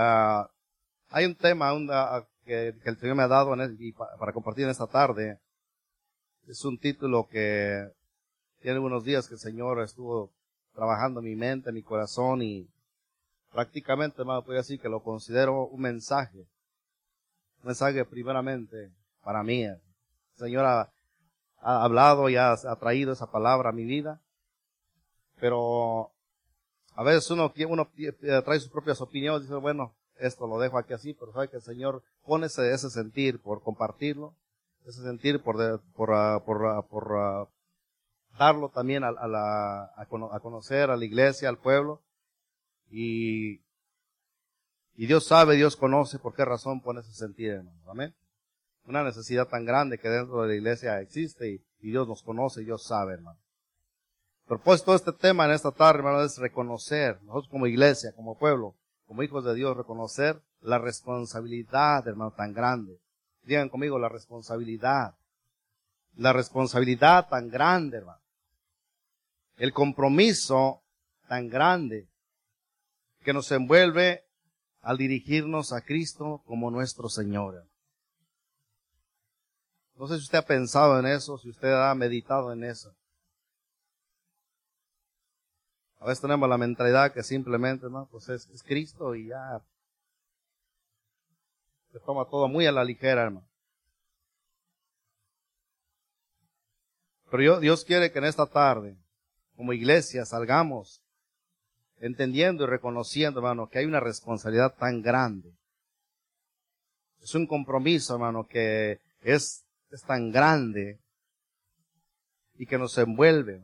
Ah, hay un tema que, el Señor me ha dado para compartir en esta tarde. Es un título que tiene unos días que el Señor estuvo trabajando en mi mente, en mi corazón y prácticamente, hermano, puedo decir que lo considero un mensaje. Un mensaje primeramente para mí. El Señor ha, hablado y ha, traído esa palabra a mi vida. Pero a veces uno, uno trae sus propias opiniones y dice, bueno, esto lo dejo aquí así, pero sabe que el Señor pone ese, sentir por compartirlo, ese sentir por, ah, ah, ah, darlo también a, conocer a la iglesia, al pueblo. Y, Dios sabe, Dios conoce por qué razón pone ese sentir, hermano. Amén. Una necesidad tan grande que dentro de la iglesia existe y, y Dios nos conoce Dios sabe, hermano. Propósito de este tema en esta tarde, hermano, es reconocer, nosotros como iglesia, como pueblo, como hijos de Dios, reconocer la responsabilidad, hermano, tan grande. Digan conmigo la responsabilidad. La responsabilidad tan grande, hermano. El compromiso tan grande que nos envuelve al dirigirnos a Cristo como nuestro Señor. No sé si usted ha pensado en eso, si usted ha meditado en eso. A veces tenemos la mentalidad que simplemente, ¿no? Pues es, Cristo y ya se toma todo muy a la ligera, hermano. Pero Dios quiere que en esta tarde, como iglesia, salgamos entendiendo y reconociendo, hermano, que hay una responsabilidad tan grande. Es un compromiso, hermano, que es, es tan grande y que nos envuelve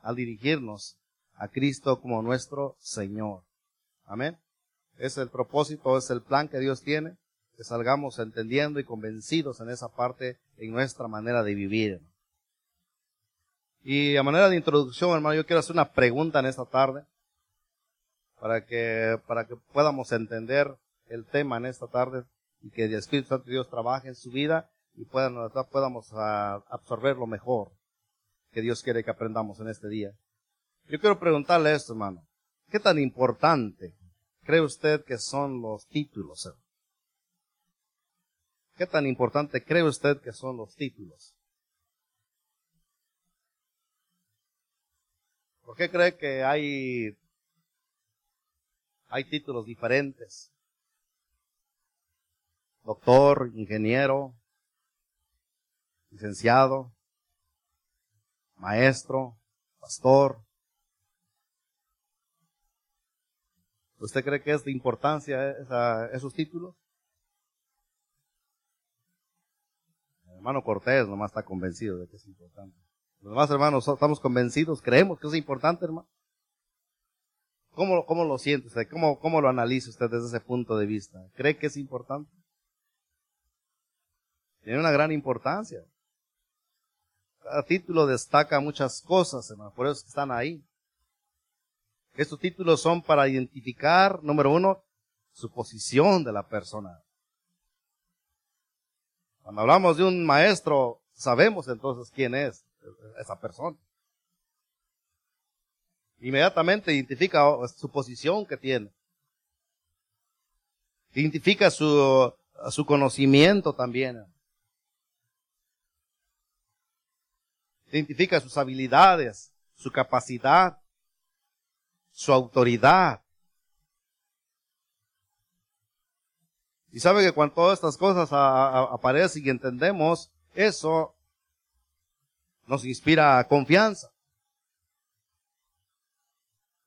al dirigirnos a Cristo como nuestro Señor. Amén. Es el propósito, es el plan que Dios tiene, que salgamos entendiendo y convencidos en esa parte en nuestra manera de vivir. Y a manera de introducción, hermano, yo quiero hacer una pregunta en esta tarde para que, para que podamos entender el tema en esta tarde y que el Espíritu Santo de Dios trabaje en su vida y puedan, podamos ah, absorber lo mejor que Dios quiere que aprendamos en este día. Yo quiero preguntarle esto, hermano. ¿Qué tan importante cree usted que son los títulos? ¿Qué tan importante cree usted que son los títulos? ¿Por qué cree que hay, hay títulos diferentes? Doctor, ingeniero, licenciado, maestro, pastor, ¿Usted cree que es de importancia esos títulos? El hermano Cortés nomás está convencido de que es importante. Los demás hermanos estamos convencidos, creemos que es importante, hermano. ¿Cómo, cómo lo siente usted? ¿Cómo, ¿Cómo lo analiza usted desde ese punto de vista? ¿Cree que es importante? Tiene una gran importancia. Cada título destaca muchas cosas, hermano, por eso están ahí. Estos títulos son para identificar, número uno, su posición de la persona. Cuando hablamos de un maestro, sabemos entonces quién es esa persona. Inmediatamente identifica su posición que tiene. Identifica su, su conocimiento también. Identifica sus habilidades, su capacidad su autoridad. Y sabe que cuando todas estas cosas aparecen y entendemos eso, nos inspira confianza.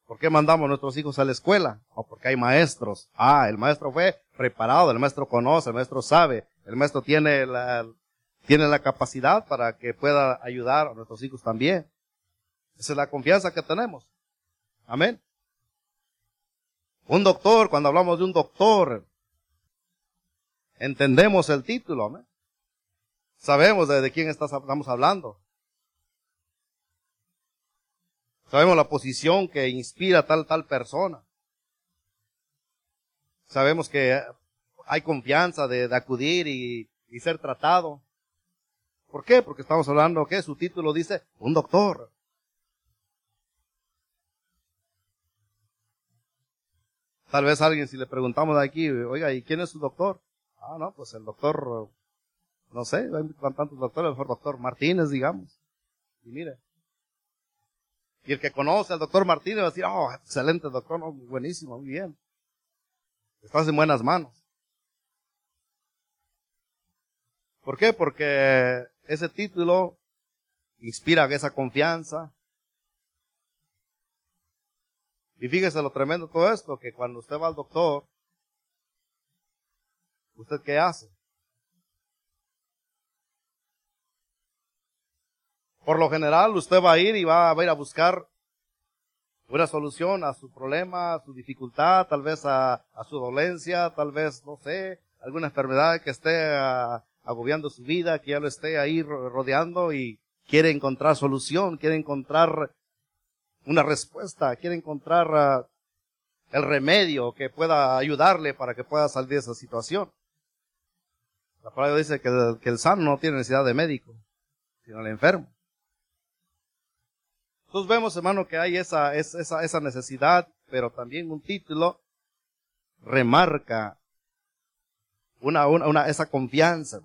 ¿Por qué mandamos a nuestros hijos a la escuela? O porque hay maestros. Ah, el maestro fue preparado, el maestro conoce, el maestro sabe, el maestro tiene la, tiene la capacidad para que pueda ayudar a nuestros hijos también. Esa es la confianza que tenemos. Amén. Un doctor, cuando hablamos de un doctor, entendemos el título, amén. Sabemos de, quién estamos hablando. Sabemos la posición que inspira tal tal persona. Sabemos que hay confianza de, acudir y, y, ser tratado. ¿Por qué? Porque estamos hablando que su título dice un doctor. Tal vez alguien, si le preguntamos de aquí, oiga, ¿y quién es su doctor? Ah, no, pues el doctor, no sé, hay tantos doctores, el doctor Martínez, digamos. Y mire. Y el que conoce al doctor Martínez va a decir, oh, excelente doctor, buenísimo, muy bien. Estás en buenas manos. ¿Por qué? Porque ese título inspira esa confianza. Y fíjese lo tremendo todo esto, que cuando usted va al doctor, ¿usted qué hace? Por lo general, usted va a ir y va a ir a buscar una solución a su problema, a su dificultad, tal vez a, su dolencia, tal vez, no sé, alguna enfermedad que esté agobiando su vida, que ya lo esté ahí rodeando y quiere encontrar solución, quiere encontrar una respuesta, quiere encontrar ah, el remedio que pueda ayudarle para que pueda salir de esa situación. La palabra dice que el, que el sano no tiene necesidad de médico, sino el enfermo. Entonces vemos, hermano, que hay esa, esa, esa necesidad, pero también un título remarca una, una, esa confianza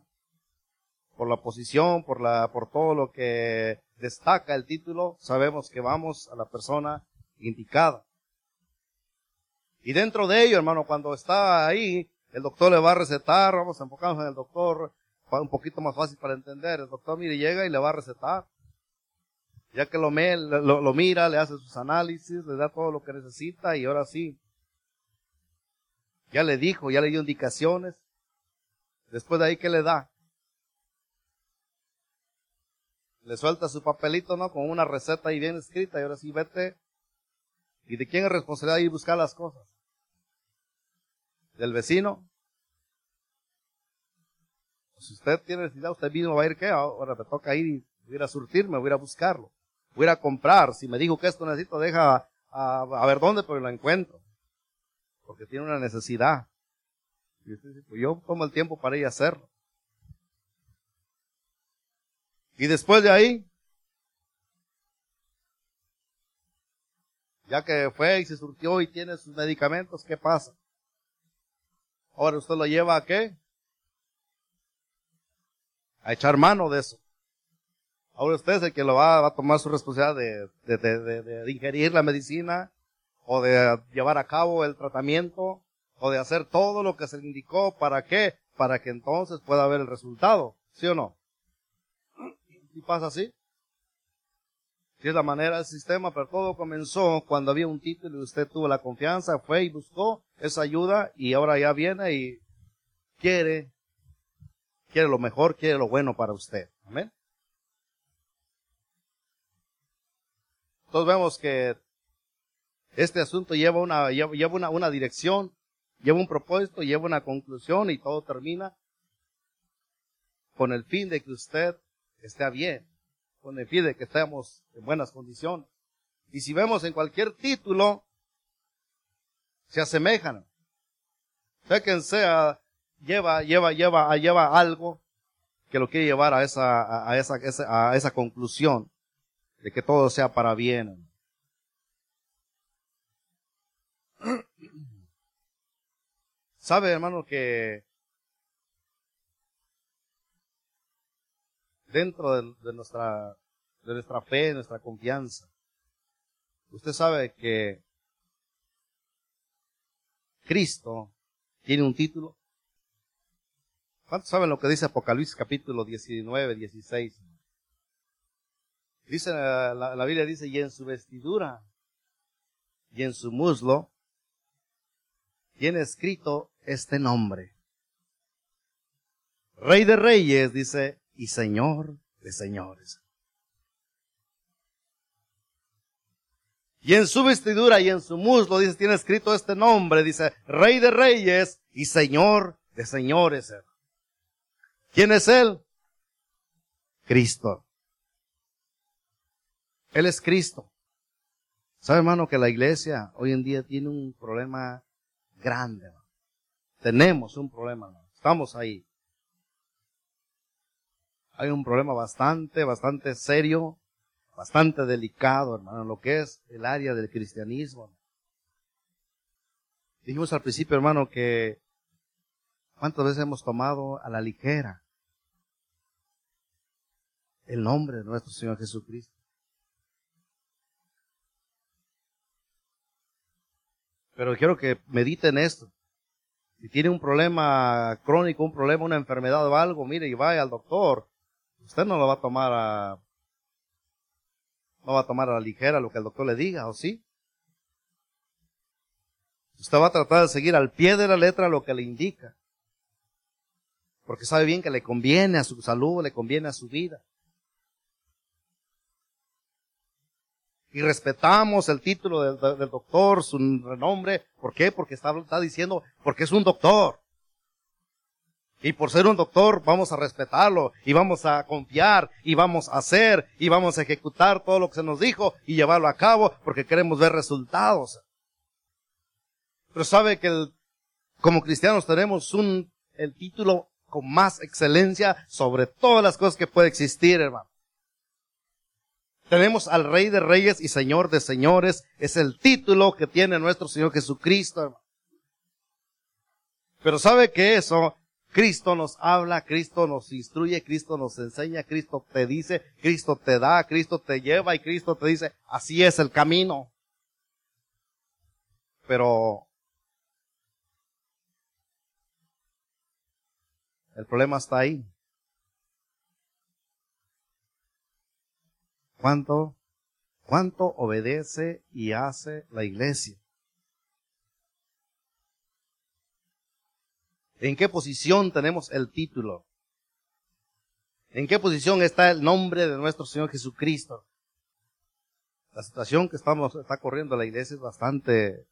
por la posición, por la, por todo lo que destaca el título, sabemos que vamos a la persona indicada. Y dentro de ello, hermano, cuando está ahí, el doctor le va a recetar, vamos a enfocarnos en el doctor, un poquito más fácil para entender. El doctor, mire, llega y le va a recetar. Ya que lo, lo, mira, le hace sus análisis, le da todo lo que necesita y ahora sí. Ya le dijo, ya le dio indicaciones. Después de ahí, ¿qué le da? Le suelta su papelito, ¿no? Con una receta ahí bien escrita y ahora sí, vete. ¿Y de quién es responsabilidad ir a buscar las cosas? ¿Del vecino? Si usted tiene necesidad, usted mismo va a ir, ¿qué? Ahora me toca ir y ir a surtirme, voy a ir a buscarlo voy a comprar. Si me dijo que esto necesito, deja a, ver dónde, pero lo encuentro. Porque tiene una necesidad. Y pues yo tomo el tiempo para ir a hacerlo. Y después de ahí, ya que fue y se surtió y tiene sus medicamentos, ¿qué pasa? Ahora usted lo lleva a qué? A echar mano de eso. Ahora usted es el que lo va, a tomar su responsabilidad de, de, de, ingerir la medicina o de llevar a cabo el tratamiento o de hacer todo lo que se le indicó. ¿Para qué? Para que entonces pueda haber el resultado. ¿Sí o no? ¿Y pasa así? Si es la manera del sistema, pero todo comenzó cuando había un título y usted tuvo la confianza, fue y buscó esa ayuda y ahora ya viene y quiere, quiere lo mejor, quiere lo bueno para usted. Amén. Entonces vemos que este asunto lleva una, lleva una, una dirección, lleva un propósito, lleva una conclusión y todo termina con el fin de que usted esté bien, con el fin de que estemos en buenas condiciones. Y si vemos en cualquier título, se asemejan. Sea quien sea, lleva, lleva, lleva, lleva algo que lo quiere llevar a esa, a esa, a esa conclusión de que todo sea para bien. Sabe, hermano, que dentro de, nuestra, de nuestra fe, nuestra confianza, usted sabe que Cristo tiene un título. ¿Cuántos saben lo que dice Apocalipsis capítulo 19, 16? Dice la, la, Biblia dice, y en su vestidura y en su muslo tiene escrito este nombre. Rey de reyes, dice, y Señor de señores. Y en su vestidura y en su muslo, dice, tiene escrito este nombre, dice, Rey de reyes y Señor de señores. ¿Quién es Él? Cristo. Él es Cristo. ¿Sabe, hermano, que la iglesia hoy en día tiene un problema grande? Tenemos un problema, estamos ahí. Hay un problema bastante, bastante serio, bastante delicado, hermano, en lo que es el área del cristianismo. Dijimos al principio, hermano, que cuántas veces hemos tomado a la ligera el nombre de nuestro Señor Jesucristo. Pero quiero que mediten esto. Si tiene un problema crónico, un problema, una enfermedad o algo, mire y vaya al doctor. Usted no lo va a tomar a, no va a tomar a la ligera lo que el doctor le diga, ¿o sí? Usted va a tratar de seguir al pie de la letra lo que le indica. Porque sabe bien que le conviene a su salud, le conviene a su vida. y respetamos el título del, doctor, su renombre. ¿Por qué? Porque está, está diciendo, porque es un doctor. Y por ser un doctor vamos a respetarlo y vamos a confiar y vamos a hacer y vamos a ejecutar todo lo que se nos dijo y llevarlo a cabo porque queremos ver resultados. Pero sabe que como cristianos tenemos un, el título con más excelencia sobre todas las cosas que puede existir, hermano. Tenemos al Rey de Reyes y Señor de Señores. Es el título que tiene nuestro Señor Jesucristo. Pero sabe que eso, Cristo nos habla, Cristo nos instruye, Cristo nos enseña, Cristo te dice, Cristo te da, Cristo te lleva y Cristo te dice, así es el camino. Pero el problema está ahí. ¿Cuánto, cuánto obedece y hace la iglesia? ¿En qué posición tenemos el título? ¿En qué posición está el nombre de nuestro Señor Jesucristo? La situación que estamos, está corriendo la iglesia es bastante,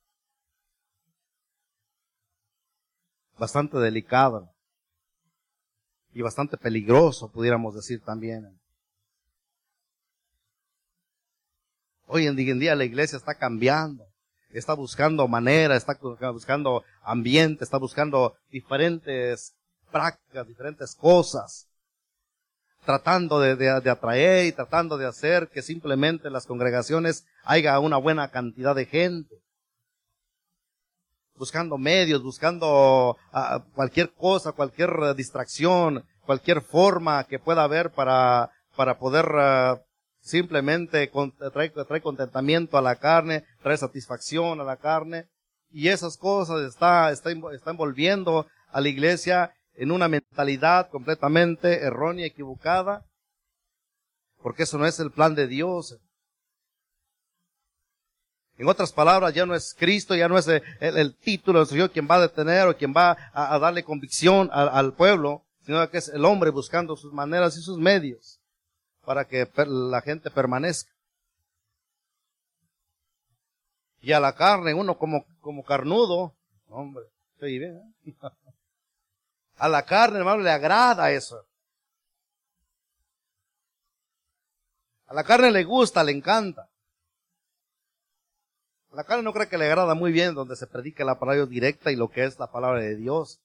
bastante delicada y bastante peligroso, pudiéramos decir también. Hoy en día la iglesia está cambiando, está buscando manera, está buscando ambiente, está buscando diferentes prácticas, diferentes cosas, tratando de, atraer y tratando de hacer que simplemente en las congregaciones haya una buena cantidad de gente. Buscando medios, buscando ah, cualquier cosa, cualquier distracción, cualquier forma que pueda haber para, para poder ah, simplemente trae, contentamiento a la carne, trae satisfacción a la carne, y esas cosas está, está, envolviendo a la iglesia en una mentalidad completamente errónea, equivocada, porque eso no es el plan de Dios. En otras palabras, ya no es Cristo, ya no es el, título del Señor quien va a detener o quien va a, darle convicción al pueblo, sino que es el hombre buscando sus maneras y sus medios para que la gente permanezca. Y a la carne, uno como, como carnudo, hombre, ¿eh? A la carne, hermano, le agrada eso. A la carne le gusta, le encanta. A la carne no cree que le agrada muy bien donde se predica la palabra directa y lo que es la palabra de Dios.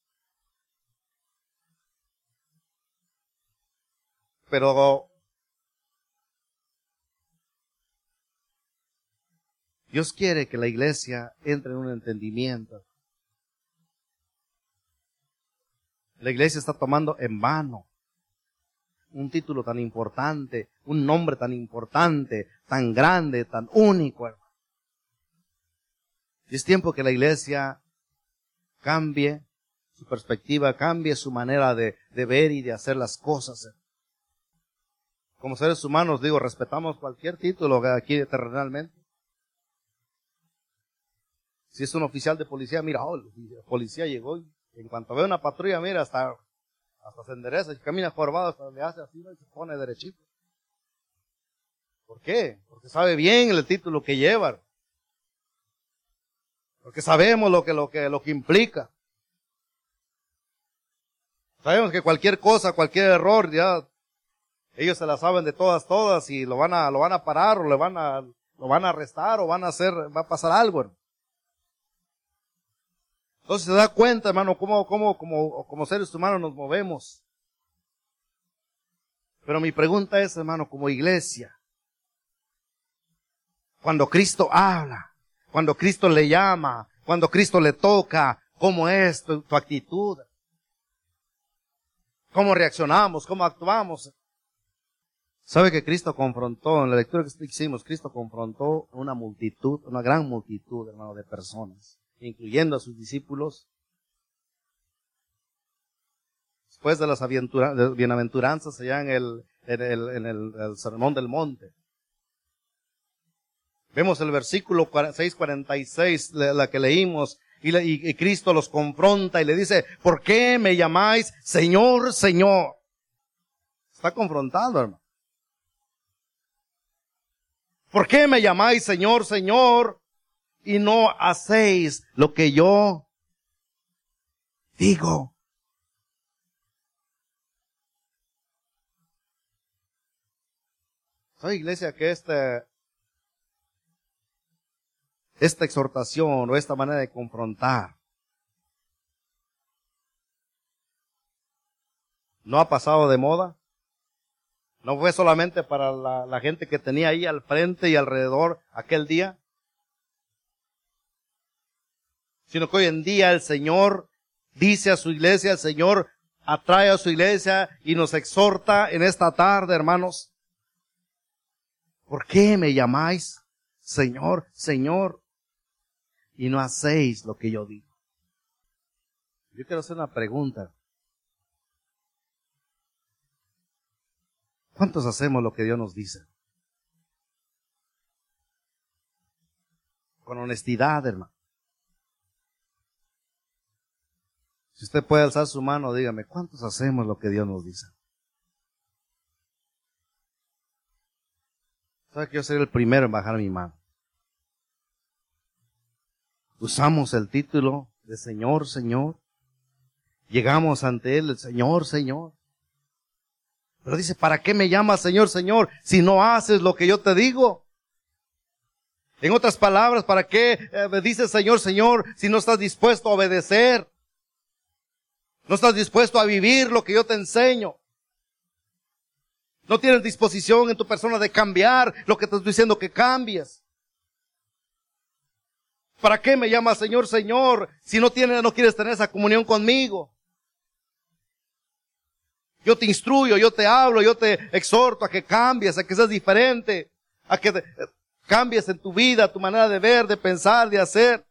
Pero Dios quiere que la iglesia entre en un entendimiento. La iglesia está tomando en vano un título tan importante, un nombre tan importante, tan grande, tan único. Y es tiempo que la iglesia cambie su perspectiva, cambie su manera de, ver y de hacer las cosas. Como seres humanos, digo, respetamos cualquier título aquí terrenalmente. Si es un oficial de policía, mira, oh, el policía llegó y en cuanto ve una patrulla, mira, hasta, hasta se endereza y camina jorobado, hasta le hace así y se pone derechito. ¿Por qué? Porque sabe bien el título que lleva. Porque sabemos lo que, lo que, lo que implica. Sabemos que cualquier cosa, cualquier error, ya, ellos se la saben de todas, todas y lo van a, lo van a parar o le van a, lo van a arrestar o van a hacer, va a pasar algo. Entonces se da cuenta, hermano, cómo, cómo, como, como seres humanos nos movemos. Pero mi pregunta es, hermano, como iglesia, cuando Cristo habla, cuando Cristo le llama, Cuando Cristo le toca, ¿cómo es tu, tu actitud? ¿Cómo reaccionamos? ¿Cómo actuamos? ¿Sabe que Cristo confrontó, en la lectura que hicimos, Cristo confrontó una multitud, una gran multitud, hermano, de personas, incluyendo a sus discípulos, después de las bienaventuranzas allá en el, el, en el, sermón del monte. Vemos el versículo 646, la que leímos, y, y, Cristo los confronta y le dice, ¿por qué me llamáis Señor, Señor? Está confrontando, hermano. ¿Por qué me llamáis Señor, Señor? Y no hacéis lo que yo digo. ¿Sabe, iglesia, que este, esta exhortación o esta manera de confrontar no ha pasado de moda? ¿No fue solamente para la, la, gente que tenía ahí al frente y alrededor aquel día? Sino que hoy en día el Señor dice a su iglesia, el Señor atrae a su iglesia y nos exhorta en esta tarde, hermanos, ¿Por qué me llamáis Señor, Señor? Y no hacéis lo que yo digo. Yo quiero hacer una pregunta. ¿Cuántos hacemos lo que Dios nos dice? Con honestidad, hermano. Si usted puede alzar su mano, dígame, ¿cuántos hacemos lo que Dios nos dice? ¿Sabe que yo seré el primero en bajar mi mano? Usamos el título de Señor, Señor. Llegamos ante Él, el Señor, Señor. Pero dice, ¿para qué me llamas Señor, Señor si no haces lo que yo te digo? En otras palabras, ¿para qué eh, me dices Señor, Señor si no estás dispuesto a obedecer? No estás dispuesto a vivir lo que yo te enseño. No tienes disposición en tu persona de cambiar lo que te estoy diciendo que cambies. ¿Para qué me llamas Señor, Señor, si no tienes, no quieres tener esa comunión conmigo? Yo te instruyo, yo te hablo, yo te exhorto a que cambies, a que seas diferente, a que cambies en tu vida, tu manera de ver, de pensar, de hacer.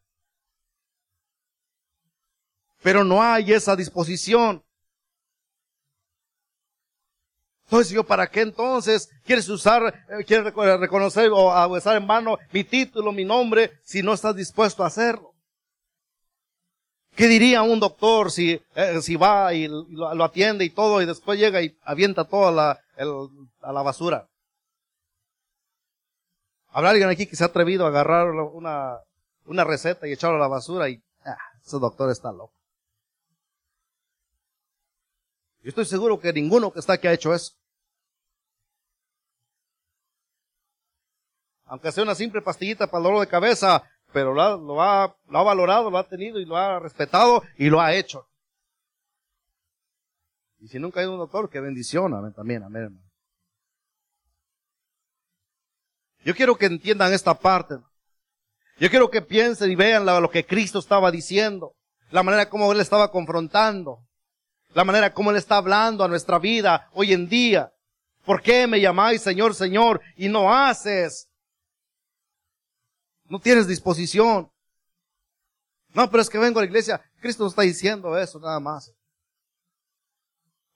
Pero no hay esa disposición. Entonces yo, ¿para qué entonces quieres usar, eh, quieres reconocer o usar en mano mi título, mi nombre, si no estás dispuesto a hacerlo? ¿Qué diría un doctor si, eh, si va y lo, atiende y todo y después llega y avienta todo a la, a la basura? ¿Habrá alguien aquí que se ha atrevido a agarrar una, una receta y echarla a la basura y, ah, ese doctor está loco? Yo estoy seguro que ninguno que está aquí ha hecho eso. Aunque sea una simple pastillita para el dolor de cabeza, pero lo ha, lo ha, valorado, lo ha tenido y lo ha respetado y lo ha hecho. Y si nunca ha ido un doctor, qué bendición, amén, también, amén. Yo quiero que entiendan esta parte. Yo quiero que piensen y vean lo que Cristo estaba diciendo, la manera como Él estaba confrontando la manera como Él está hablando a nuestra vida hoy en día. ¿Por qué me llamáis Señor, Señor y no haces? No tienes disposición. No, pero es que vengo a la iglesia. Cristo nos está diciendo eso nada más.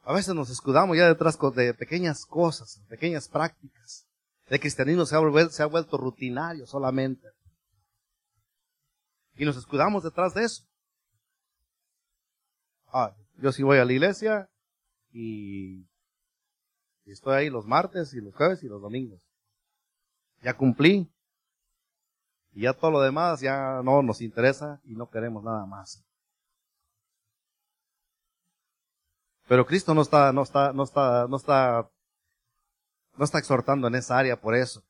A veces nos escudamos ya detrás de pequeñas cosas, pequeñas prácticas. El cristianismo se ha, vuelto, se ha vuelto rutinario solamente. Y nos escudamos detrás de eso. Ah, yo sí voy a la iglesia y, estoy ahí los martes y los jueves y los domingos. Ya cumplí. Y ya todo lo demás ya no nos interesa y no queremos nada más. Pero Cristo no está, no está, no está, no está, no está exhortando en esa área por eso.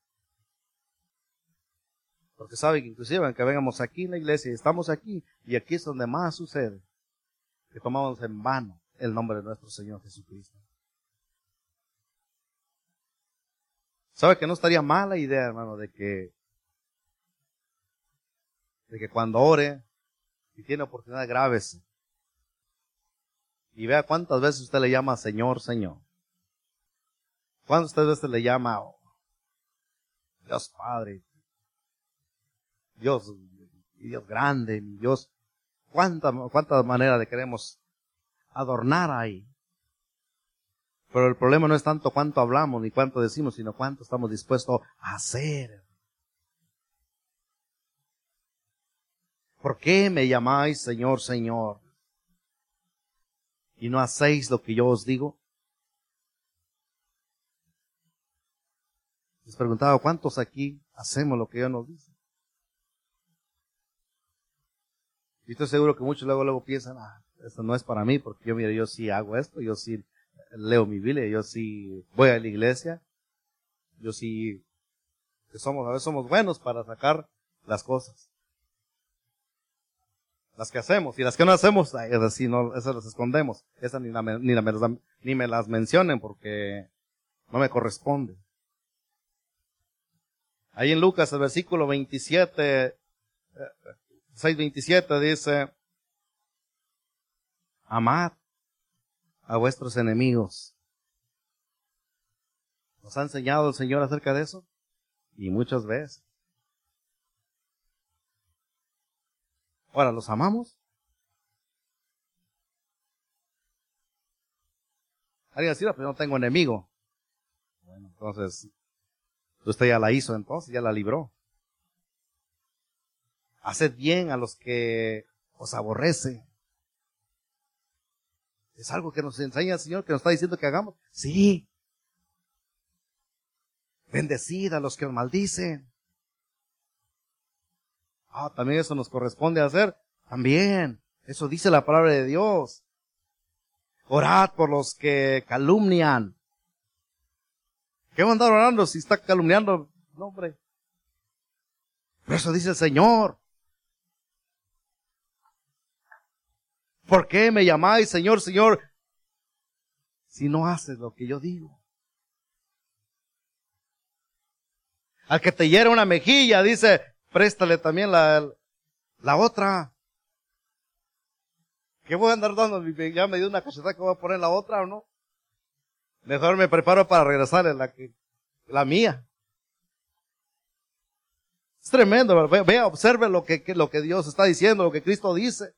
Porque sabe que inclusive aunque vengamos aquí en la iglesia estamos aquí, y aquí es donde más sucede, que tomamos en vano el nombre de nuestro Señor Jesucristo. ¿Sabe que no estaría mala idea, hermano, de que, de que cuando ore, y tiene oportunidades graves. Y vea cuántas veces usted le llama Señor, Señor. ¿Cuántas veces le llama oh, Dios Padre? Dios, Dios grande, Dios. ¿Cuántas cuánta maneras le queremos adornar ahí? Pero el problema no es tanto cuánto hablamos ni cuánto decimos, sino cuánto estamos dispuestos a hacer. ¿Por qué me llamáis Señor, Señor? ¿Y no hacéis lo que yo os digo? Les preguntaba, ¿cuántos aquí hacemos lo que Dios nos dice? Y estoy seguro que muchos luego, luego piensan, ah, esto no es para mí, porque yo, mire, yo sí hago esto, yo sí leo mi Biblia, yo sí voy a la iglesia, yo sí, que somos, a veces somos buenos para sacar las cosas. Las que hacemos, y las que no hacemos, es así, no, esas las escondemos. Esas ni, ni, ni me las mencionen porque no me corresponde. Ahí en Lucas, el versículo 27, 6.27 dice, amad a vuestros enemigos. ¿Nos ha enseñado el Señor acerca de eso? Y muchas veces. Ahora, ¿los amamos? Alguien decir, pero no tengo enemigo. Bueno, entonces, usted ya la hizo entonces, ya la libró. Haced bien a los que os aborrece. ¿Es algo que nos enseña el Señor, que nos está diciendo que hagamos? Sí. Bendecid a los que os maldicen. Ah, también eso nos corresponde hacer. También. Eso dice la palabra de Dios. Orad por los que calumnian. ¿Qué va a andar orando si está calumniando? No, hombre. Pero eso dice el Señor. ¿Por qué me llamáis Señor, Señor? Si no haces lo que yo digo. Al que te hiera una mejilla, dice, préstale también la, la otra. ¿Qué voy a andar dando? Ya me dio una cachetada que voy a poner la otra o no. Mejor me preparo para regresar en la que, la mía. Es tremendo, vea, observe lo que, lo que Dios está diciendo, lo que Cristo dice.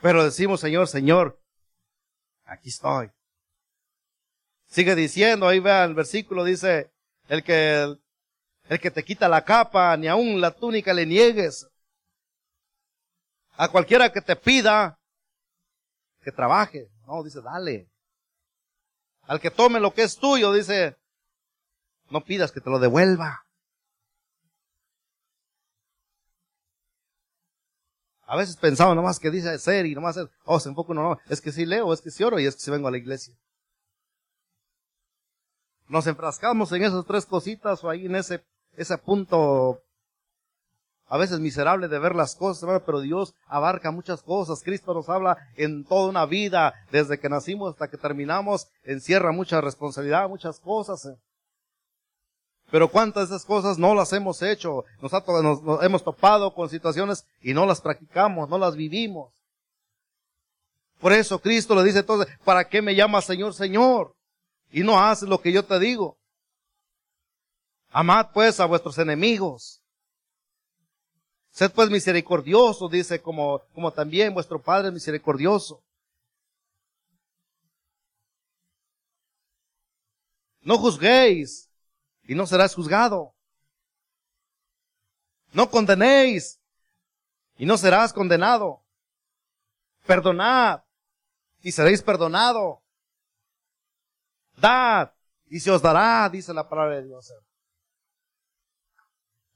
Pero decimos, Señor, Señor, aquí estoy. Sigue diciendo, ahí vean el versículo, dice, el que, el que te quita la capa, ni aun la túnica le niegues. A cualquiera que te pida, que trabaje. No, dice, dale. Al que tome lo que es tuyo, dice, no pidas que te lo devuelva. A veces pensamos nomás que dice ser y nomás, oh, se enfoca uno, no, es que sí leo, es que sí oro y es que sí vengo a la iglesia. Nos enfrascamos en esas tres cositas o ahí en ese, ese punto a veces miserable de ver las cosas, pero Dios abarca muchas cosas. Cristo nos habla en toda una vida, desde que nacimos hasta que terminamos, encierra mucha responsabilidad, muchas cosas. Pero cuántas de esas cosas no las hemos hecho, nos, hemos topado con situaciones y no las practicamos, no las vivimos. Por eso Cristo le dice entonces, ¿para qué me llamas Señor, Señor? Y no haces lo que yo te digo. Amad pues a vuestros enemigos. Sed pues misericordioso, dice, como, también vuestro Padre misericordioso. No juzguéis, y no serás juzgado. No condenéis y no serás condenado. Perdonad y seréis perdonado. Dad y se os dará, dice la palabra de Dios.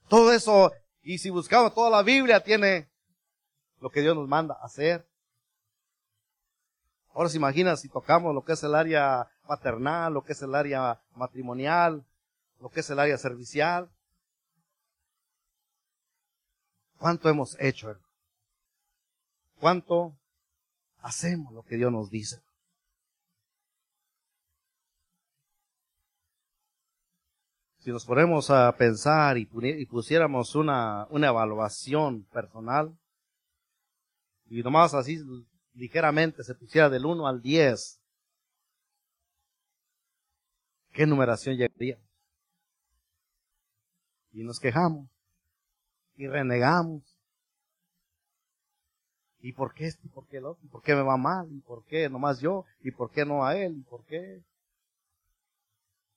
Todo eso, y si buscamos toda la Biblia, tiene lo que Dios nos manda hacer. Ahora se imagina si tocamos lo que es el área paternal, lo que es el área matrimonial, lo que es el área servicial. ¿Cuánto hemos hecho? ¿Cuánto hacemos lo que Dios nos dice? Si nos ponemos a pensar y, pusiéramos una, una evaluación personal, y nomás así ligeramente se pusiera del 1 al 10, ¿qué numeración llegaría? Y nos quejamos y renegamos. ¿Y por qué esto? ¿Y por qué lo otro? ¿Y por qué me va mal? ¿Y por qué nomás yo? ¿Y por qué no a él? ¿Y por qué?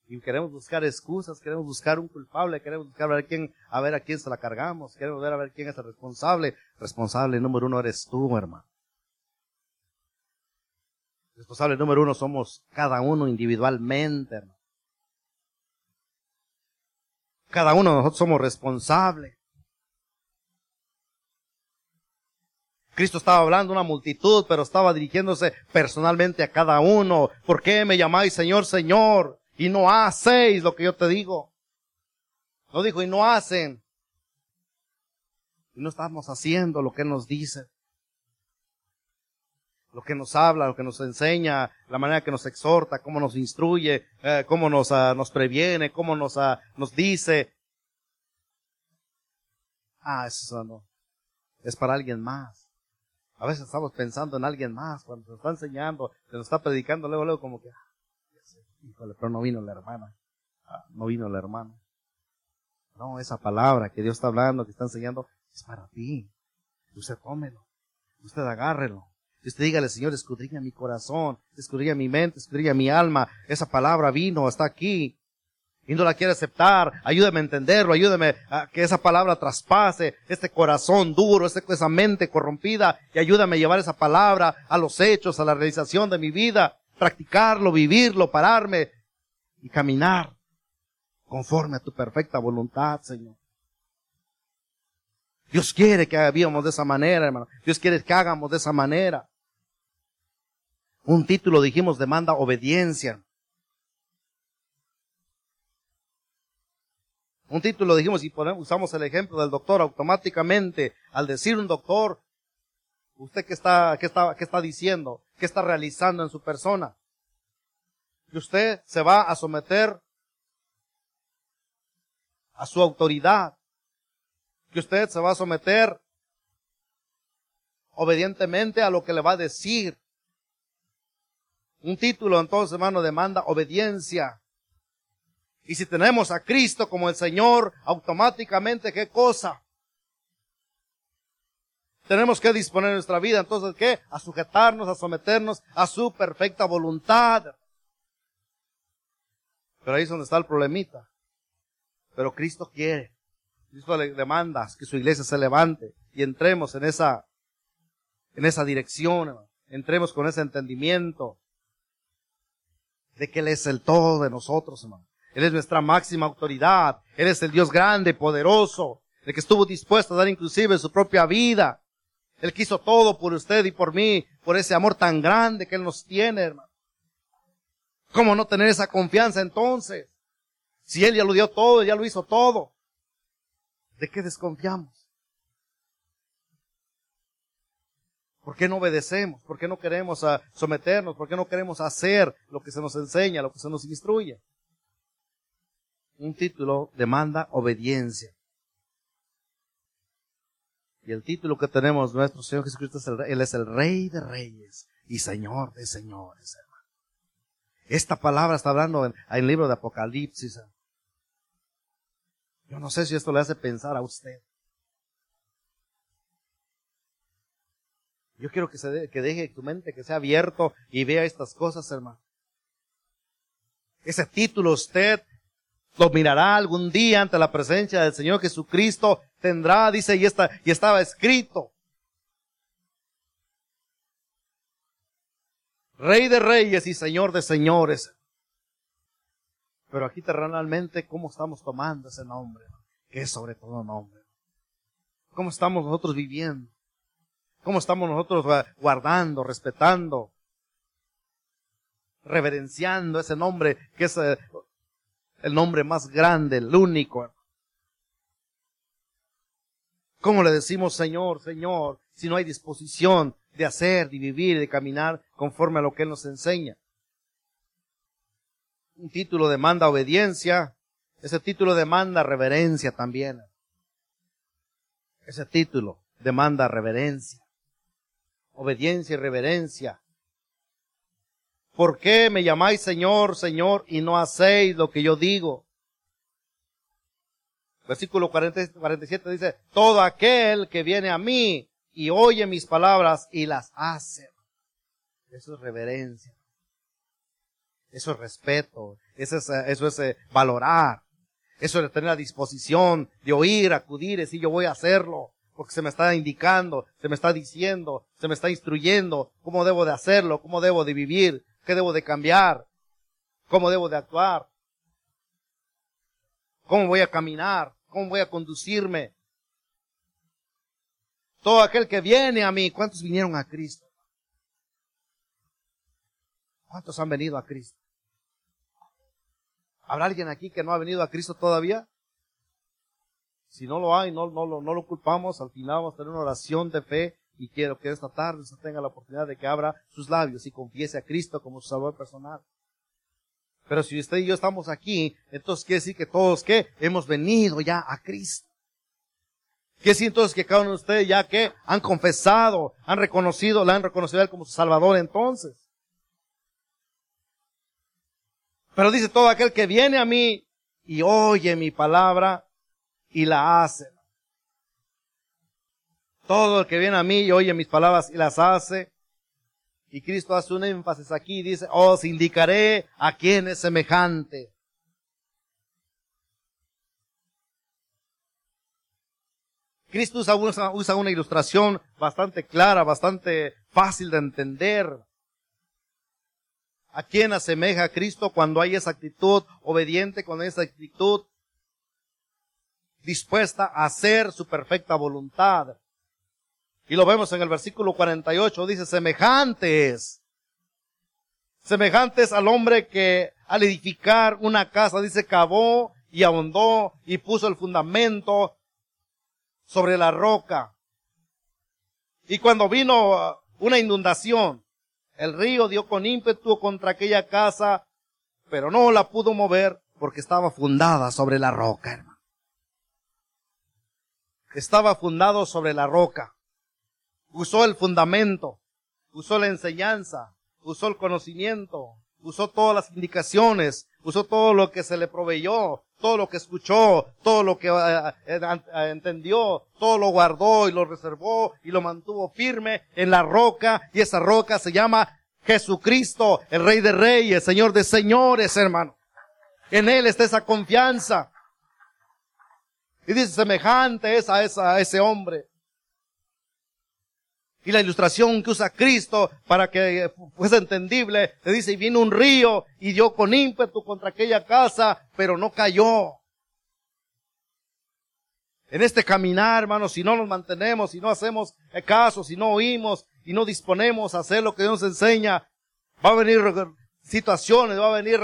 Y queremos buscar excusas, queremos buscar un culpable, queremos buscar a ver quién, a ver a quién se la cargamos, queremos ver a ver quién es el responsable. Responsable número uno eres tú, hermano. Responsable número uno somos cada uno individualmente, hermano. Cada uno de nosotros somos responsables. Cristo estaba hablando a una multitud, pero estaba dirigiéndose personalmente a cada uno. ¿Por qué me llamáis Señor, Señor? Y no hacéis lo que yo te digo. No dijo, y no hacen. Y no estamos haciendo lo que nos dice. Lo que nos habla, lo que nos enseña, la manera que nos exhorta, cómo nos instruye, eh, cómo nos, uh, nos previene, cómo nos, uh, nos dice. Ah, eso no. Es para alguien más. A veces estamos pensando en alguien más cuando nos está enseñando, se nos está predicando, luego, luego como que, ah, híjole, pero no vino la hermana, ah, no vino la hermana. No, esa palabra que Dios está hablando, que está enseñando, es para ti. Usted tómelo, usted agárrelo. Y usted dígale, Señor, escudriña mi corazón, escudriña mi mente, escudriña mi alma. Esa palabra vino, está aquí y no la quiere aceptar, ayúdame a entenderlo, ayúdame a que esa palabra traspase este corazón duro, este, esa mente corrompida y ayúdame a llevar esa palabra a los hechos, a la realización de mi vida, practicarlo, vivirlo, pararme y caminar conforme a tu perfecta voluntad, Señor. Dios quiere que vivamos de esa manera, hermano. Dios quiere que hagamos de esa manera. Un título, dijimos, demanda obediencia. Un título dijimos, y usamos el ejemplo del doctor, automáticamente, al decir un doctor, ¿usted qué está, qué está, qué está diciendo? ¿Qué está realizando en su persona? Que usted se va a someter a su autoridad. Que usted se va a someter obedientemente a lo que le va a decir. Un título entonces, hermano, demanda obediencia. Y si tenemos a Cristo como el Señor, automáticamente, ¿qué cosa? Tenemos que disponer nuestra vida, entonces, ¿qué? A sujetarnos, a someternos a su perfecta voluntad. Pero ahí es donde está el problemita. Pero Cristo quiere, Cristo le demanda que su iglesia se levante y entremos en esa, en esa dirección, entremos con ese entendimiento de que Él es el todo de nosotros, hermano. Él es nuestra máxima autoridad. Él es el Dios grande, poderoso, el que estuvo dispuesto a dar inclusive su propia vida. Él quiso todo por usted y por mí, por ese amor tan grande que Él nos tiene, hermano. ¿Cómo no tener esa confianza entonces? Si Él ya lo dio todo, ya lo hizo todo. ¿De qué desconfiamos? ¿Por qué no obedecemos? ¿Por qué no queremos ah, someternos? ¿Por qué no queremos hacer lo que se nos enseña, lo que se nos instruye? un título demanda obediencia. Y el título que tenemos nuestro Señor Jesucristo es el, Él es el Rey de Reyes y Señor de Señores, hermano. Esta palabra está hablando en, el libro de Apocalipsis. Yo no sé si esto le hace pensar a usted. Yo quiero que, que deje tu mente que sea abierto y vea estas cosas, hermano. Ese título usted lo mirará algún día ante la presencia del Señor Jesucristo. Tendrá, dice, y, está, estaba escrito. Rey de reyes y Señor de señores. Pero aquí terrenalmente, ¿cómo estamos tomando ese nombre? Que es sobre todo nombre. ¿Cómo estamos nosotros viviendo? ¿Cómo estamos nosotros guardando, respetando, reverenciando ese nombre que es eh, el nombre más grande, el único. ¿Cómo le decimos Señor, Señor, si no hay disposición de hacer, de vivir, de caminar conforme a lo que Él nos enseña? Un título demanda obediencia, ese título demanda reverencia también. Ese título demanda reverencia. Obediencia y reverencia. ¿Por qué me llamáis Señor, Señor, y no hacéis lo que yo digo? Versículo 47 dice, todo aquel que viene a mí y oye mis palabras y las hace. Eso es reverencia. Eso es respeto. Eso es, eh, eh, valorar. Eso es tener la disposición de oír, acudir, decir yo voy a hacerlo. Se me está indicando, se me está diciendo, se me está instruyendo cómo debo de hacerlo, cómo debo de vivir, qué debo de cambiar, cómo debo de actuar, cómo voy a caminar, cómo voy a conducirme. Todo aquel que viene a mí, ¿cuántos vinieron a Cristo? ¿Cuántos han venido a Cristo? ¿Habrá alguien aquí que no ha venido a Cristo todavía? Si no lo hay, no, no, lo culpamos. Al final vamos a tener una oración de fe y quiero que esta tarde usted tenga la oportunidad de que abra sus labios y confiese a Cristo como su salvador personal. Pero si usted y yo estamos aquí, entonces quiere decir que todos que hemos venido ya a Cristo. Quiere decir entonces que cada uno de ustedes ya que han confesado, han reconocido, la han reconocido a Él como su Salvador entonces. Pero dice todo aquel que viene a mí y oye mi palabra y la hace. Todo el que viene a mí y oye mis palabras y las hace. Y Cristo hace un énfasis aquí dice, os indicaré a quién es semejante. Cristo usa, usa una ilustración bastante clara, bastante fácil de entender. ¿A quién asemeja a Cristo cuando hay esa actitud obediente, con esa actitud dispuesta a hacer su perfecta voluntad? Y lo vemos en el versículo 48, dice, semejantes, semejantes al hombre que al edificar una casa, dice, cavó y ahondó y puso el fundamento sobre la roca. Y cuando vino una inundación, el río dio con ímpetu contra aquella casa, pero no la pudo mover porque estaba fundada sobre la roca, hermano. Estaba fundado sobre la roca. Usó el fundamento, usó la enseñanza, usó el conocimiento, usó todas las indicaciones, usó todo lo que se le proveyó, todo lo que escuchó, todo lo que eh, eh, eh, entendió, todo lo guardó y lo reservó y lo mantuvo firme en la roca y esa roca se llama Jesucristo, el Rey de Reyes, Señor de Señores, hermano. En Él está esa confianza. Y dice, semejante es a, esa, ese hombre. Y la ilustración que usa Cristo para que fuese entendible, le dice, y vino un río y dio con ímpetu contra aquella casa, pero no cayó. En este caminar, hermanos, si no nos mantenemos, si no hacemos caso, si no oímos y no disponemos a hacer lo que Dios nos enseña, va a venir situaciones, va a venir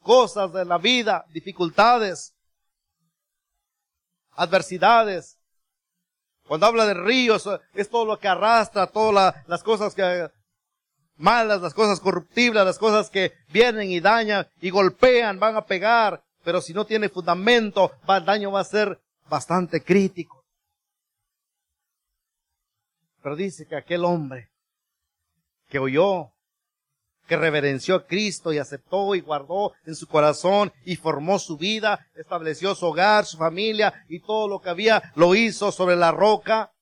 cosas de la vida, dificultades, adversidades, cuando habla de ríos, es todo lo que arrastra, todas las cosas que, malas, las cosas corruptibles, las cosas que vienen y dañan y golpean, van a pegar, pero si no tiene fundamento, el daño va a ser bastante crítico. Pero dice que aquel hombre que oyó que reverenció a Cristo y aceptó y guardó en su corazón y formó su vida, estableció su hogar, su familia y todo lo que había, lo hizo sobre la roca.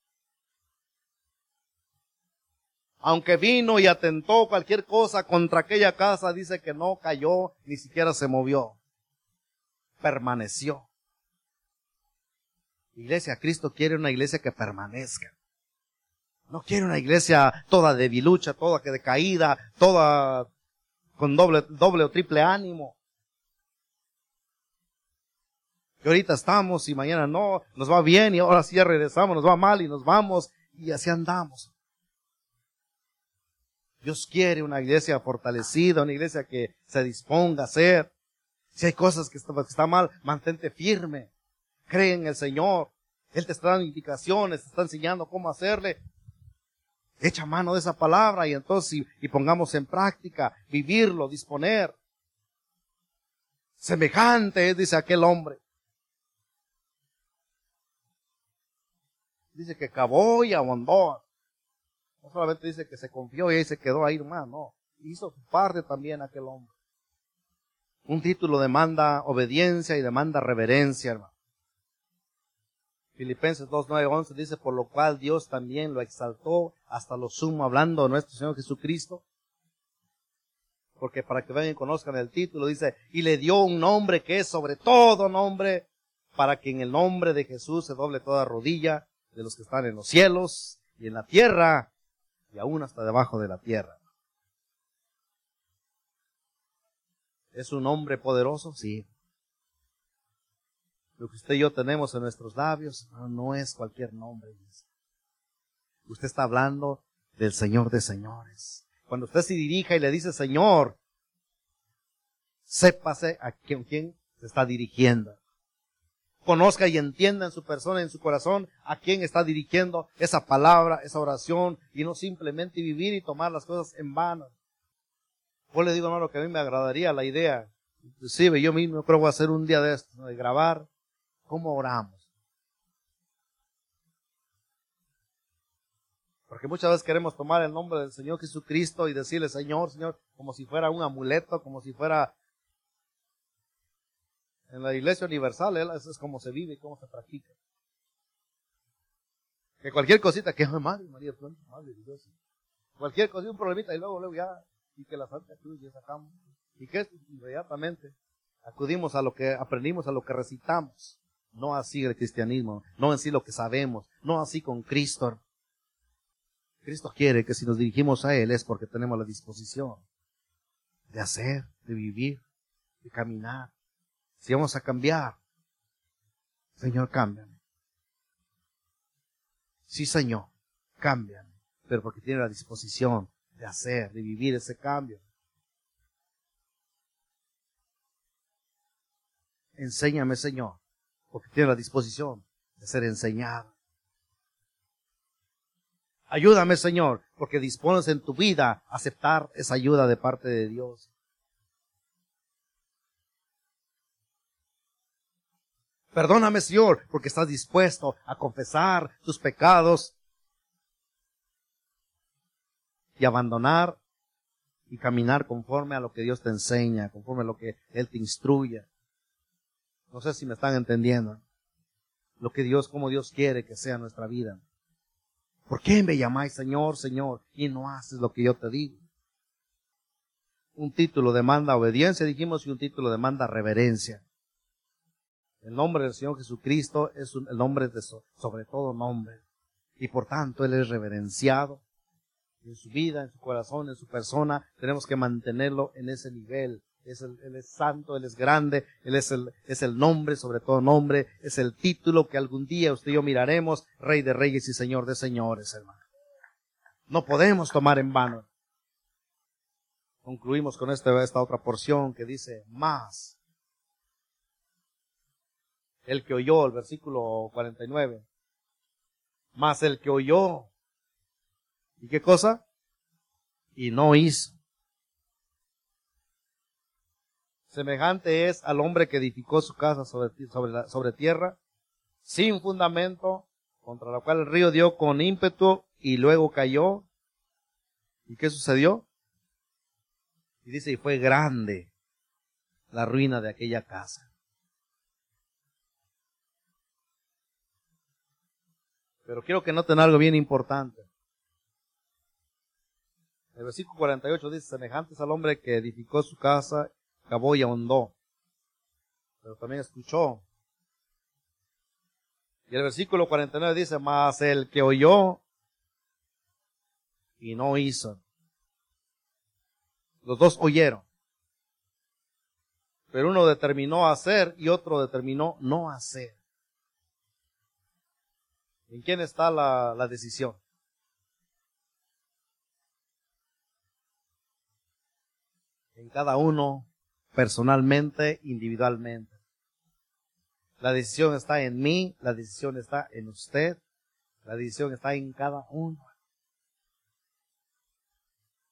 Aunque vino y atentó cualquier cosa contra aquella casa, dice que no cayó, ni siquiera se movió. Permaneció. Iglesia, Cristo quiere una iglesia que permanezca. No quiere una iglesia toda debilucha, toda que decaída, toda con doble, doble o triple ánimo. Que ahorita estamos y mañana no, nos va bien y ahora sí ya regresamos, nos va mal y nos vamos y así andamos. Dios quiere una iglesia fortalecida, una iglesia que se disponga a hacer. Si hay cosas que están está mal, mantente firme. Cree en el Señor. Él te está dando indicaciones, te está enseñando cómo hacerle echa mano de esa palabra y entonces y, pongamos en práctica, vivirlo, disponer. Semejante dice aquel hombre. Dice que cavó y abondó. No solamente dice que se confió y ahí se quedó ahí nomás, no. Hizo su parte también aquel hombre. Un título demanda obediencia y demanda reverencia, hermano. Filipenses 2, 9, 11 dice, por lo cual Dios también lo exaltó hasta lo sumo, hablando de nuestro Señor Jesucristo. Porque para que vean y conozcan el título, dice, y le dio un nombre que es sobre todo nombre, para que en el nombre de Jesús se doble toda rodilla de los que están en los cielos y en la tierra y aún hasta debajo de la tierra. ¿Es un nombre poderoso? Sí. Lo que usted y yo tenemos en nuestros labios no, es cualquier nombre. Usted está hablando del Señor de señores. Cuando usted se dirija y le dice Señor, sépase a quién, quién se está dirigiendo. Conozca y entienda en su persona, en su corazón, a quién está dirigiendo esa palabra, esa oración, y no simplemente vivir y tomar las cosas en vano. Yo le digo, hermano, que a mí me agradaría la idea, inclusive yo mismo creo que voy a hacer un día de esto, de grabar cómo oramos. Porque muchas veces queremos tomar el nombre del Señor Jesucristo y decirle Señor, Señor, como si fuera un amuleto, como si fuera en la iglesia universal, eso es como se vive y cómo se practica. Que cualquier cosita, que madre, María, madre Dios. Cualquier cosita, un problemita y luego, luego ya, y que la Santa Cruz ya sacamos. Y que inmediatamente acudimos a lo que aprendimos, a lo que recitamos. No así el cristianismo, no así lo que sabemos, no así con Cristo. Cristo quiere que si nos dirigimos a Él es porque tenemos la disposición de hacer, de vivir, de caminar. Si vamos a cambiar, Señor, cámbiame. Sí, Señor, cámbiame, pero porque tiene la disposición de hacer, de vivir ese cambio. Enséñame, Señor, porque tiene la disposición de ser enseñado. Ayúdame, Señor, porque dispones en tu vida a aceptar esa ayuda de parte de Dios. Perdóname, Señor, porque estás dispuesto a confesar tus pecados y abandonar y caminar conforme a lo que Dios te enseña, conforme a lo que Él te instruye. No sé si me están entendiendo. Lo que Dios, como Dios quiere que sea nuestra vida. ¿Por qué me llamáis Señor, Señor y no haces lo que yo te digo? Un título demanda obediencia, dijimos, y un título demanda reverencia. El nombre del Señor Jesucristo es el nombre de sobre todo nombre. Y por tanto Él es reverenciado en su vida, en su corazón, en su persona. Tenemos que mantenerlo en ese nivel. Es él es santo, Él es grande, Él es el, es el nombre, sobre todo nombre, es el título que algún día usted y yo miraremos, Rey de Reyes y Señor de Señores, hermano. No podemos tomar en vano. Concluimos con esta, esta otra porción que dice, más el que oyó, el versículo 49. Más el que oyó. ¿Y qué cosa? Y no hizo. Semejante es al hombre que edificó su casa sobre, sobre, sobre tierra, sin fundamento, contra la cual el río dio con ímpetu y luego cayó. ¿Y qué sucedió? Y dice, y fue grande la ruina de aquella casa. Pero quiero que noten algo bien importante. El versículo 48 dice, semejantes al hombre que edificó su casa, cavó y ahondó. Pero también escuchó. Y el versículo 49 dice, mas el que oyó y no hizo. Los dos oyeron. Pero uno determinó hacer y otro determinó no hacer. ¿En quién está la, la decisión? En cada uno, personalmente, individualmente. La decisión está en mí, la decisión está en usted, la decisión está en cada uno.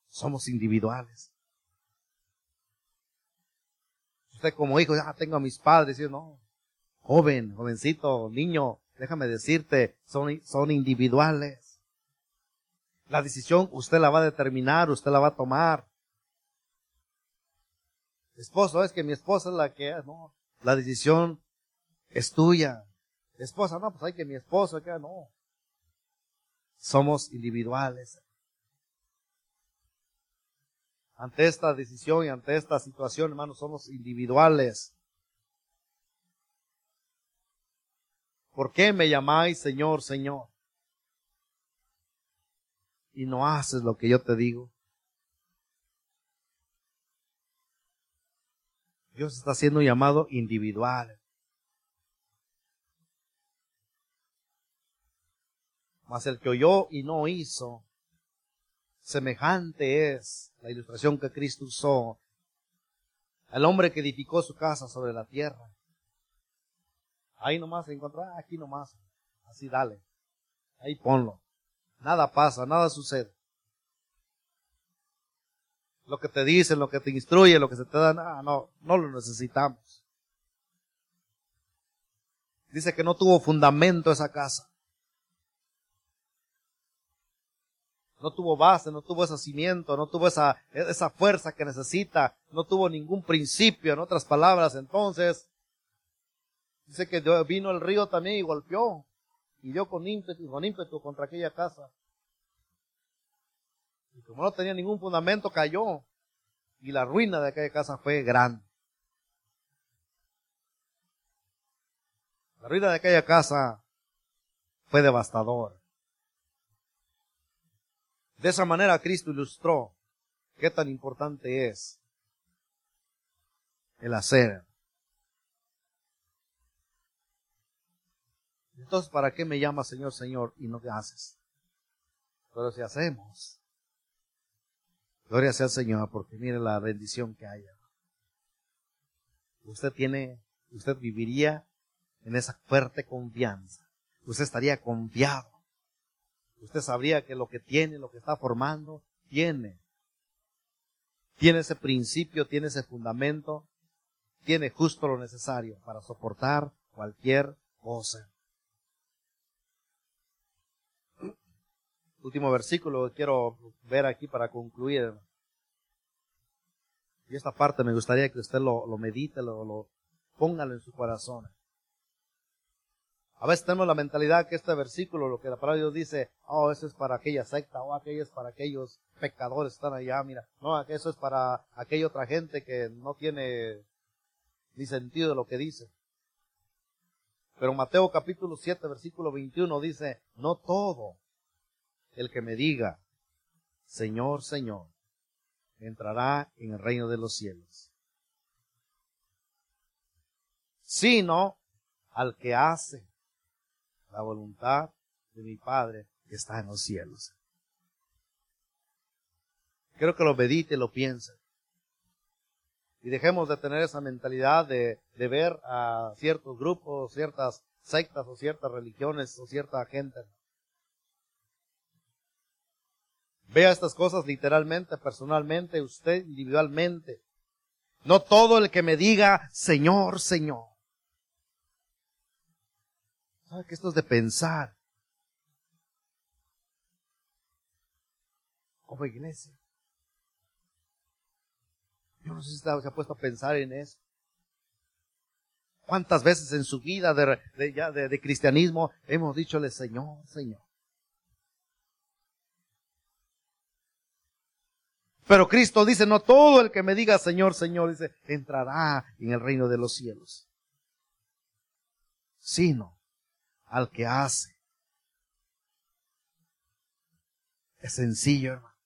Somos individuales. Usted como hijo, ya tengo a mis padres, yo no. Joven, jovencito, niño, déjame decirte, son, son individuales. La decisión usted la va a determinar, usted la va a tomar. Esposo, es que mi esposa es la que, no, la decisión es tuya. Esposa, no, pues hay que mi esposo, que no. Somos individuales. Ante esta decisión y ante esta situación, hermanos, somos individuales. ¿Por qué me llamáis Señor, Señor? Y no haces lo que yo te digo. Dios está haciendo un llamado individual. Mas el que oyó y no hizo, semejante es la ilustración que Cristo usó al hombre que edificó su casa sobre la tierra. Ahí nomás se encontró, ah, aquí nomás. Así dale. Ahí ponlo. Nada pasa, nada sucede. Lo que te dicen, lo que te instruye, lo que se te da, no, no, no lo necesitamos. Dice que no tuvo fundamento esa casa. No tuvo base, no tuvo ese cimiento, no tuvo esa, esa fuerza que necesita, no tuvo ningún principio, en otras palabras. Entonces, dice que vino el río también y golpeó, y dio con ímpetu, con ímpetu contra aquella casa. Y como no tenía ningún fundamento, cayó. Y la ruina de aquella casa fue grande. La ruina de aquella casa fue devastadora. De esa manera Cristo ilustró qué tan importante es el hacer. Entonces, ¿para qué me llamas Señor, Señor y no te haces? Pero si hacemos, Gloria sea al Señor, porque mire la bendición que hay. Usted tiene, usted viviría en esa fuerte confianza. Usted estaría confiado. Usted sabría que lo que tiene, lo que está formando, tiene. Tiene ese principio, tiene ese fundamento, tiene justo lo necesario para soportar cualquier cosa. Último versículo que quiero ver aquí para concluir. Y esta parte me gustaría que usted lo, medite, lo, lo póngalo en su corazón. A veces tenemos la mentalidad que este versículo, lo que la palabra Dios dice, oh, eso es para aquella secta, o aquello es para aquellos pecadores que están allá, mira, no, eso es para aquella otra gente que no tiene ni sentido de lo que dice. Pero Mateo capítulo 7, versículo 21 dice, no todo el que me diga, Señor, Señor, entrará en el reino de los cielos, sino al que hace la voluntad de mi Padre que está en los cielos. Quiero que lo medite, lo piense. Y dejemos de tener esa mentalidad de, de ver a ciertos grupos, ciertas sectas o ciertas religiones o cierta gente Vea estas cosas literalmente, personalmente, usted individualmente. No todo el que me diga, Señor, Señor. ¿Sabe que esto es de pensar? Como iglesia. Yo no sé si se ha puesto a pensar en eso. ¿Cuántas veces en su vida de, de, de cristianismo hemos dichole Señor, Señor? Pero Cristo dice, no todo el que me diga Señor, Señor, dice, entrará en el reino de los cielos, sino al que hace. Es sencillo, hermano.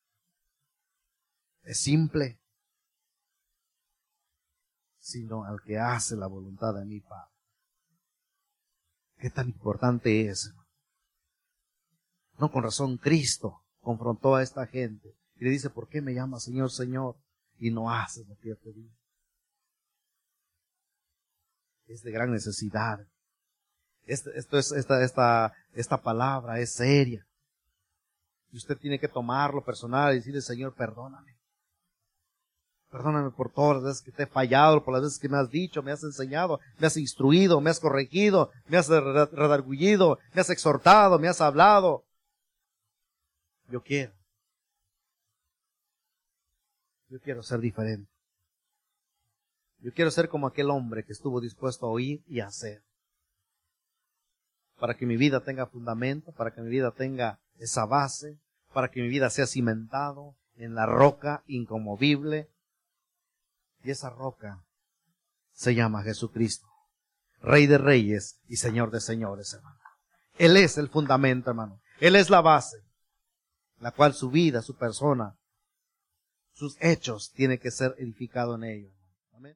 Es simple. Sino al que hace la voluntad de mi Padre. ¿Qué tan importante es, hermano? No con razón Cristo confrontó a esta gente y le dice, ¿por qué me llamas Señor, Señor? Y no haces lo que yo te digo. Es de gran necesidad. Esto, esto es, esta, esta, esta palabra es seria. Y usted tiene que tomarlo personal y decirle, Señor, perdóname. Perdóname por todas las veces que te he fallado, por las veces que me has dicho, me has enseñado, me has instruido, me has corregido, me has redargullido, me has exhortado, me has hablado. Yo quiero. Yo quiero ser diferente. Yo quiero ser como aquel hombre que estuvo dispuesto a oír y a hacer. Para que mi vida tenga fundamento, para que mi vida tenga esa base, para que mi vida sea cimentado en la roca incomovible. Y esa roca se llama Jesucristo, Rey de Reyes y Señor de Señores, hermano. Él es el fundamento, hermano. Él es la base, la cual su vida, su persona, sus hechos tiene que ser edificado en ellos.